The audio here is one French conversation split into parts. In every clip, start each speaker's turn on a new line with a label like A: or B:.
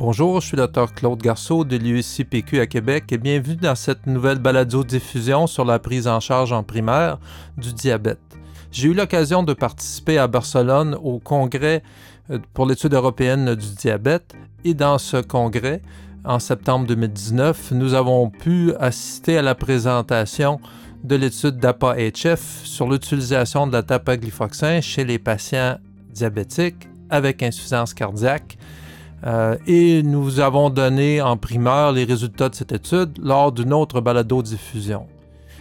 A: Bonjour, je suis le Dr Claude Garceau de l'UICPQ à Québec et bienvenue dans cette nouvelle balado-diffusion sur la prise en charge en primaire du diabète. J'ai eu l'occasion de participer à Barcelone au congrès euh, pour l'étude européenne du diabète et dans ce congrès, en septembre 2019, nous avons pu assister à la présentation de l'étude DAPA-HF sur l'utilisation de la dapaglifloxin chez les patients diabétiques avec insuffisance cardiaque euh, et nous avons donné en primeur les résultats de cette étude lors d'une autre balado-diffusion.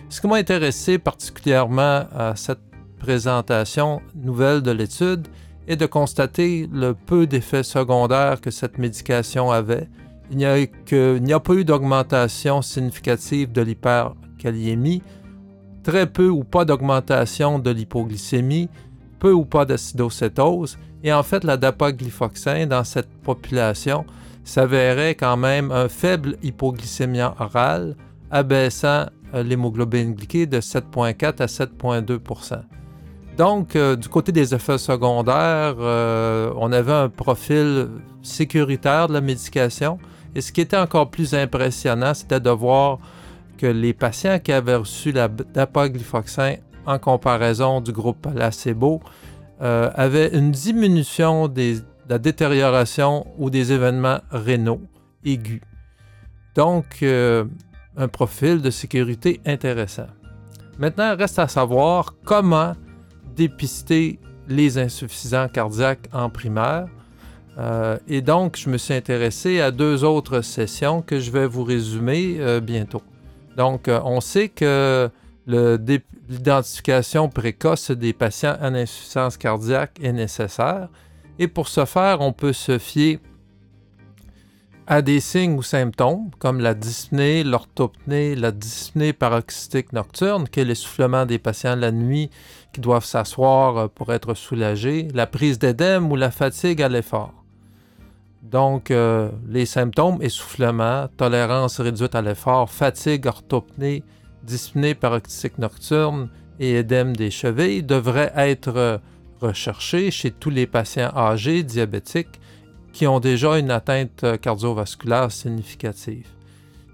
A: Ce qui m'a intéressé particulièrement à cette présentation nouvelle de l'étude est de constater le peu d'effets secondaires que cette médication avait. Il n'y a, a, pas eu d'augmentation significative de l'hyperkaliémie, très peu ou pas d'augmentation de l'hypoglycémie, peu ou pas d'acidocétose, et en fait, la dapaglifloxin dans cette population s'avérait quand même un faible hypoglycémie orale, abaissant euh, l'hémoglobine glyquée de 7,4 à 7,2% Donc, euh, du côté des effets secondaires, euh, on avait un profil sécuritaire de la médication. Et ce qui était encore plus impressionnant, c'était de voir que les patients qui avaient reçu la dapaglifloxin en comparaison du groupe placebo euh, avait une diminution de la détérioration ou des événements rénaux aigus. Donc, euh, un profil de sécurité intéressant. Maintenant, reste à savoir comment dépister les insuffisants cardiaques en primaire. Euh, et donc, je me suis intéressé à deux autres sessions que je vais vous résumer bientôt. Donc, on sait que l'identification précoce des patients en insuffisance cardiaque est nécessaire. Et pour ce faire, on peut se fier à des signes ou symptômes comme la dyspnée, l'orthopnée, la dyspnée paroxystique nocturne, qui est l'essoufflement des patients la nuit qui doivent s'asseoir euh, pour être soulagés, la prise d'édème ou la fatigue à l'effort. Donc, euh, les symptômes, essoufflement, tolérance réduite à l'effort, fatigue, orthopnée, dyspnée paroxystique nocturne et édème des chevilles devraient être recherchés chez tous les patients âgés diabétiques qui ont déjà une atteinte cardiovasculaire significative.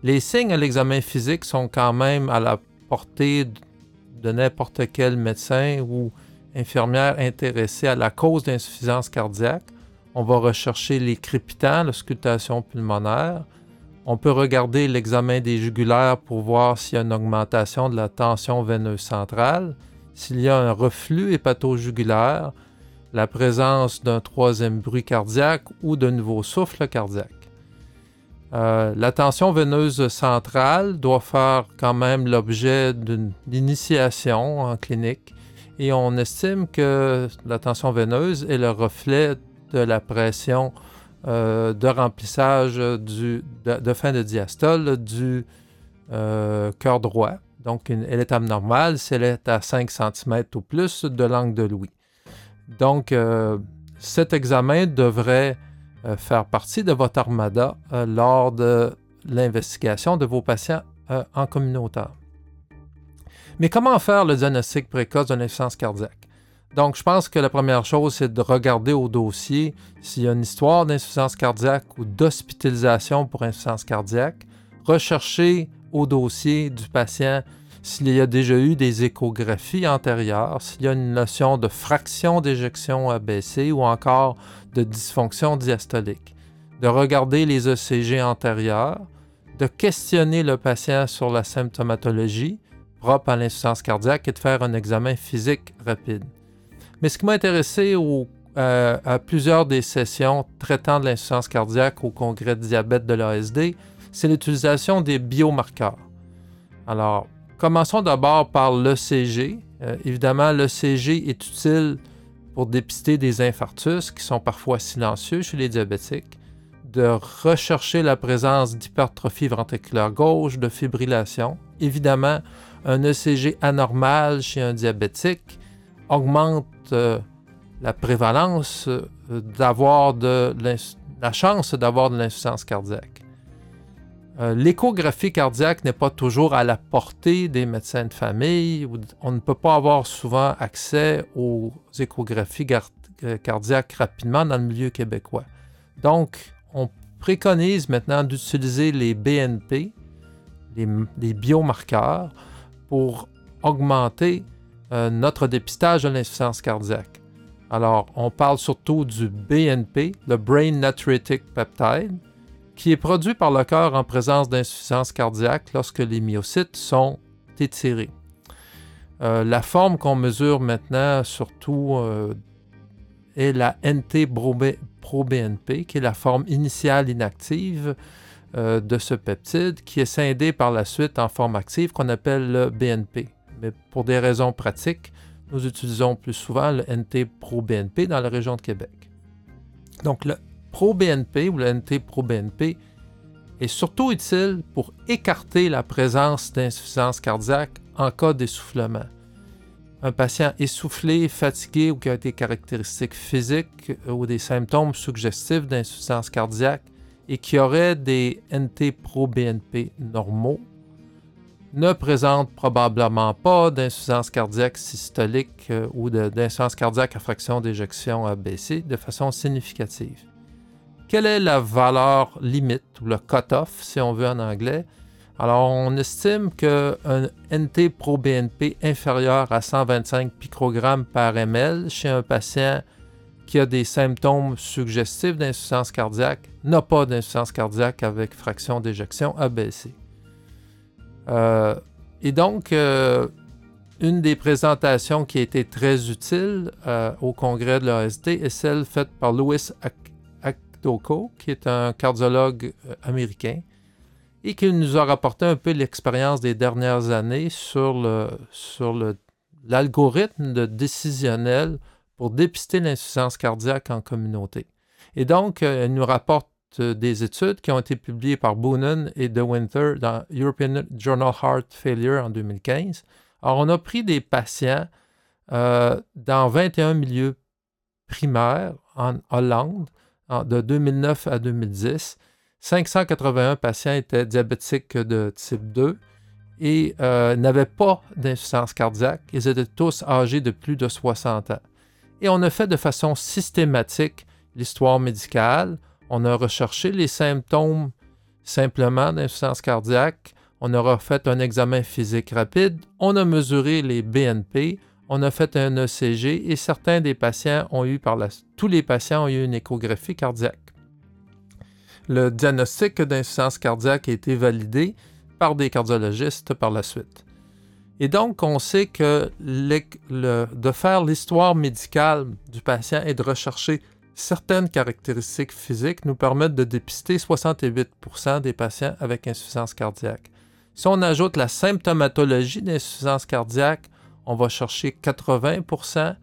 A: Les signes à l'examen physique sont quand même à la portée de n'importe quel médecin ou infirmière intéressé à la cause d'insuffisance cardiaque. On va rechercher les crépitants, l'auscultation pulmonaire, on peut regarder l'examen des jugulaires pour voir s'il y a une augmentation de la tension veineuse centrale, s'il y a un reflux hépatojugulaire, la présence d'un troisième bruit cardiaque ou d'un nouveau souffle cardiaque. Euh, la tension veineuse centrale doit faire quand même l'objet d'une initiation en clinique et on estime que la tension veineuse est le reflet de la pression euh, de remplissage du, de, fin de diastole du euh, cœur droit. Donc, elle est abnormale si elle est à 5 cm ou plus de l'angle de Louis. Donc, euh, cet examen devrait faire partie de votre armada lors de l'investigation de vos patients en communautaire. Mais comment faire le diagnostic précoce de l'insuffisance cardiaque? Donc, je pense que la première chose, c'est de regarder au dossier s'il y a une histoire d'insuffisance cardiaque ou d'hospitalisation pour insuffisance cardiaque. Rechercher au dossier du patient s'il y a déjà eu des échographies antérieures, s'il y a une notion de fraction d'éjection abaissée ou encore de dysfonction diastolique. De regarder les ECG antérieurs, de questionner le patient sur la symptomatologie propre à l'insuffisance cardiaque et de faire un examen physique rapide. Mais ce qui m'a intéressé euh, à plusieurs des sessions traitant de l'insuffisance cardiaque au congrès de diabète de l'ASD, c'est l'utilisation des biomarqueurs. Alors, commençons d'abord par l'ECG. Euh, évidemment, l'ECG est utile pour dépister des infarctus qui sont parfois silencieux chez les diabétiques, de rechercher la présence d'hypertrophie ventriculaire gauche, de fibrillation. Évidemment, un ECG anormal chez un diabétique augmente euh, la prévalence euh, d'avoir de la chance d'avoir de l'insuffisance cardiaque. Euh, l'échographie cardiaque n'est pas toujours à la portée des médecins de famille. On ne peut pas avoir souvent accès aux échographies cardiaques rapidement dans le milieu québécois. Donc, on préconise maintenant d'utiliser les BNP, les, biomarqueurs, pour augmenter euh, notre dépistage de l'insuffisance cardiaque. Alors, on parle surtout du BNP, le Brain Natriuretic Peptide, qui est produit par le cœur en présence d'insuffisance cardiaque lorsque les myocytes sont étirés. Euh, la forme qu'on mesure maintenant surtout euh, est la NT-proBNP, qui est la forme initiale inactive de ce peptide, qui est scindé par la suite en forme active qu'on appelle le BNP. Mais pour des raisons pratiques, nous utilisons plus souvent le NT-proBNP dans la région de Québec. Donc le ProBNP ou le NT-proBNP est surtout utile pour écarter la présence d'insuffisance cardiaque en cas d'essoufflement. Un patient essoufflé, fatigué ou qui a des caractéristiques physiques ou des symptômes suggestifs d'insuffisance cardiaque et qui aurait des NT-proBNP normaux ne présente probablement pas d'insuffisance cardiaque systolique euh, ou d'insuffisance cardiaque à fraction d'éjection abaissée de façon significative. Quelle est la valeur limite ou le cut-off, si on veut en anglais? Alors, on estime qu'un NT-proBNP inférieur à 125 picogrammes par ml chez un patient qui a des symptômes suggestifs d'insuffisance cardiaque n'a pas d'insuffisance cardiaque avec fraction d'éjection abaissée. Euh, et donc, euh, une des présentations qui a été très utile euh, au congrès de l'ASD est celle faite par Louis Akdoko, qui est un cardiologue américain et qui nous a rapporté un peu l'expérience des dernières années sur, le, sur l'algorithme de décisionnel pour dépister l'insuffisance cardiaque en communauté. Et donc, il nous rapporte des études qui ont été publiées par Boonen et De Winter dans European Journal Heart Failure en 2015. Alors, on a pris des patients euh, dans 21 milieux primaires en Hollande de 2009 à 2010. 581 patients étaient diabétiques de type 2 et euh, n'avaient pas d'insuffisance cardiaque. Ils étaient tous âgés de plus de 60 ans. Et on a fait de façon systématique l'histoire médicale. On a recherché les symptômes simplement d'insuffisance cardiaque. On aura fait un examen physique rapide. On a mesuré les BNP. On a fait un ECG et certains des patients ont eu par tous les patients ont eu une échographie cardiaque. Le diagnostic d'insuffisance cardiaque a été validé par des cardiologistes par la suite. Et donc, on sait que de faire l'histoire médicale du patient et de rechercher certaines caractéristiques physiques nous permettent de dépister 68% des patients avec insuffisance cardiaque. Si on ajoute la symptomatologie d'insuffisance cardiaque, on va chercher 80%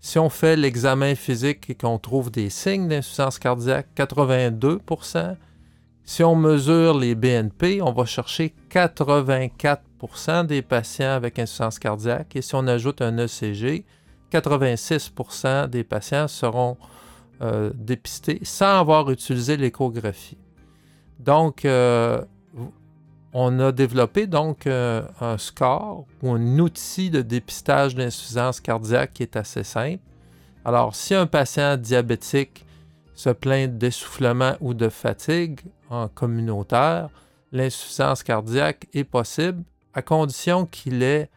A: Si on fait l'examen physique et qu'on trouve des signes d'insuffisance cardiaque, 82% Si on mesure les BNP, on va chercher 84% des patients avec insuffisance cardiaque. Et si on ajoute un ECG, 86% des patients seront euh, dépisté sans avoir utilisé l'échographie. Donc, euh, on a développé donc euh, un score ou un outil de dépistage d'insuffisance cardiaque qui est assez simple. Alors, si un patient diabétique se plaint d'essoufflement ou de fatigue en communautaire, l'insuffisance cardiaque est possible à condition qu'il ait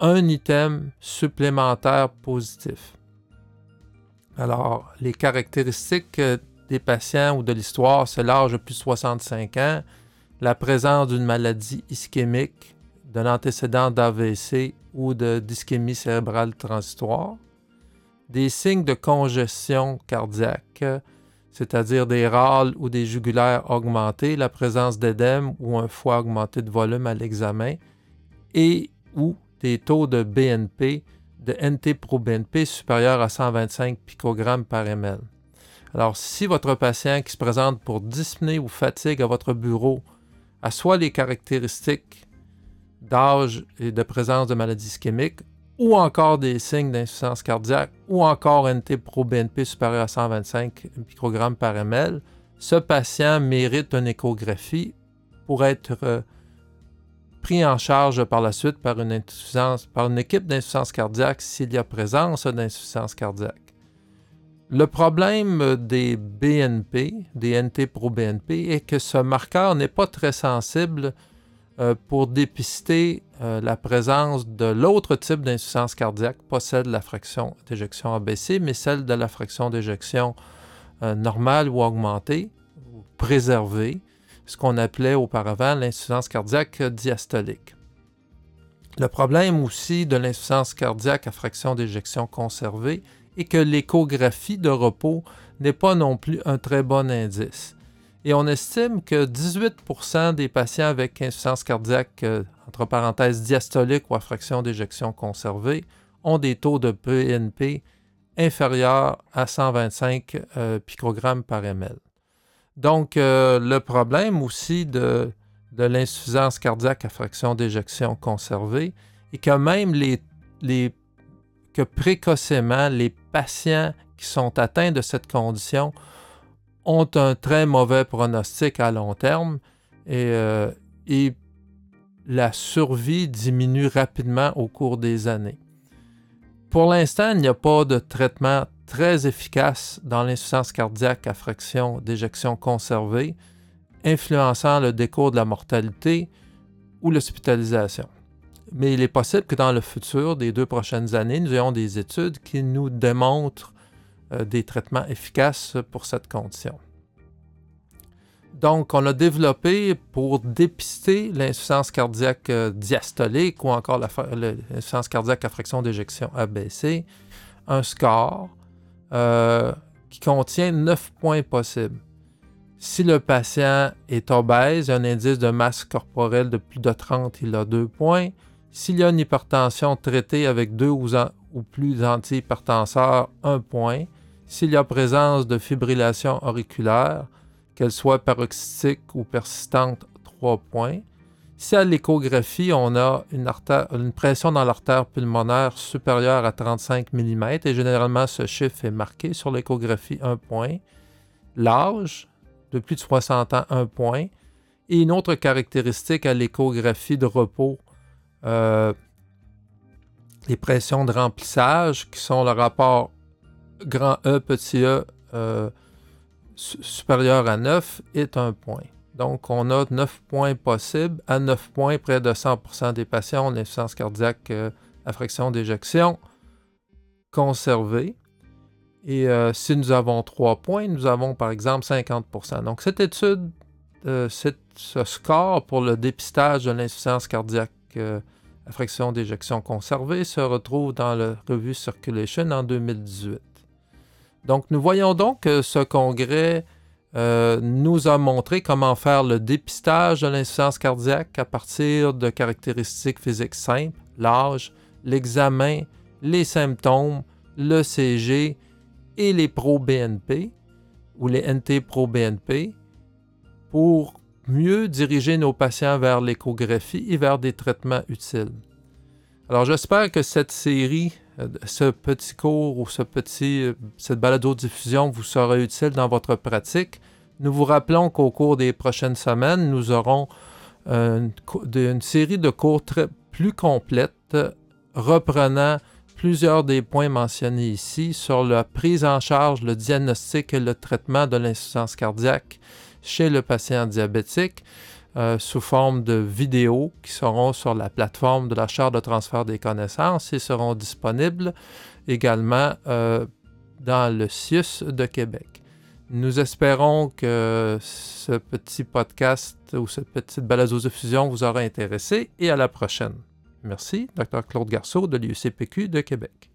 A: un item supplémentaire positif. Alors, les caractéristiques euh, des patients ou de l'histoire, c'est l'âge de plus de 65 ans, la présence d'une maladie ischémique, d'un antécédent d'AVC ou de d'ischémie cérébrale transitoire, des signes de congestion cardiaque, c'est-à-dire des râles ou des jugulaires augmentés, la présence d'édème ou un foie augmenté de volume à l'examen, et ou des taux de BNP de NT-proBNP supérieur à 125 picogrammes par ml. Alors, si votre patient qui se présente pour dyspnée ou fatigue à votre bureau a soit les caractéristiques d'âge et de présence de maladie ischémique, ou encore des signes d'insuffisance cardiaque, ou encore NT-proBNP supérieur à 125 picogrammes par ml, ce patient mérite une échographie pour être euh, pris en charge par la suite par une, équipe d'insuffisance cardiaque s'il y a présence d'insuffisance cardiaque. Le problème des BNP, des NT-proBNP, est que ce marqueur n'est pas très sensible euh, pour dépister euh, la présence de l'autre type d'insuffisance cardiaque, pas celle de la fraction d'éjection ABC, mais celle de la fraction d'éjection euh, normale ou augmentée, ou préservée, ce qu'on appelait auparavant l'insuffisance cardiaque diastolique. Le problème aussi de l'insuffisance cardiaque à fraction d'éjection conservée est que l'échographie de repos n'est pas non plus un très bon indice. Et on estime que 18% des patients avec insuffisance cardiaque, euh, entre parenthèses, diastolique ou à fraction d'éjection conservée, ont des taux de PNP inférieurs à 125 euh, picogrammes par ml. Donc, euh, le problème aussi de, l'insuffisance cardiaque à fraction d'éjection conservée est que même que précocement, les patients qui sont atteints de cette condition ont un très mauvais pronostic à long terme euh, et, la survie diminue rapidement au cours des années. Pour l'instant, il n'y a pas de traitement très efficace dans l'insuffisance cardiaque à fraction d'éjection conservée, influençant le décours de la mortalité ou l'hospitalisation. Mais il est possible que dans le futur des deux prochaines années, nous ayons des études qui nous démontrent euh, des traitements efficaces pour cette condition. Donc, on a développé pour dépister l'insuffisance cardiaque euh, diastolique ou encore l'insuffisance cardiaque à fraction d'éjection ABC, un score euh, qui contient 9 points possibles. Si le patient est obèse, un indice de masse corporelle de plus de 30, il a 2 points. S'il y a une hypertension traitée avec deux ou, plus antihypertenseurs, 1 point. S'il y a présence de fibrillation auriculaire, qu'elle soit paroxystique ou persistante, 3 points. Si à l'échographie, on a une, pression dans l'artère pulmonaire supérieure à 35 mm, et généralement ce chiffre est marqué sur l'échographie 1 point. L'âge, de plus de 60 ans, 1 point. Et une autre caractéristique à l'échographie de repos, euh, les pressions de remplissage, qui sont le rapport grand E, petit e euh, supérieur à 9, est un point. Donc, on a 9 points possibles. À 9 points, près de 100% des patients ont une cardiaque euh, à fraction d'éjection conservée. Et si nous avons 3 points, nous avons par exemple 50%. Donc, cette étude, ce score pour le dépistage de l'insuffisance cardiaque la fraction d'éjection conservée se retrouve dans la revue Circulation en 2018. Donc, nous voyons donc que ce congrès euh, nous a montré comment faire le dépistage de l'insuffisance cardiaque à partir de caractéristiques physiques simples, l'âge, l'examen, les symptômes, le CG et les pro-BNP ou les NT-pro-BNP pour mieux diriger nos patients vers l'échographie et vers des traitements utiles. Alors j'espère que cette série, ce petit cours ou ce petit, euh, cette balado-diffusion vous sera utile dans votre pratique. Nous vous rappelons qu'au cours des prochaines semaines, nous aurons euh, une, série de cours très, plus complète reprenant plusieurs des points mentionnés ici sur la prise en charge, le diagnostic et le traitement de l'insuffisance cardiaque chez le patient diabétique euh, sous forme de vidéos qui seront sur la plateforme de la Charte de transfert des connaissances et seront disponibles également euh, dans le CIUS de Québec. Nous espérons que ce petit podcast ou cette petite balado-diffusion vous aura intéressé et à la prochaine. Merci, Dr. Claude Garceau de l'UCPQ de Québec.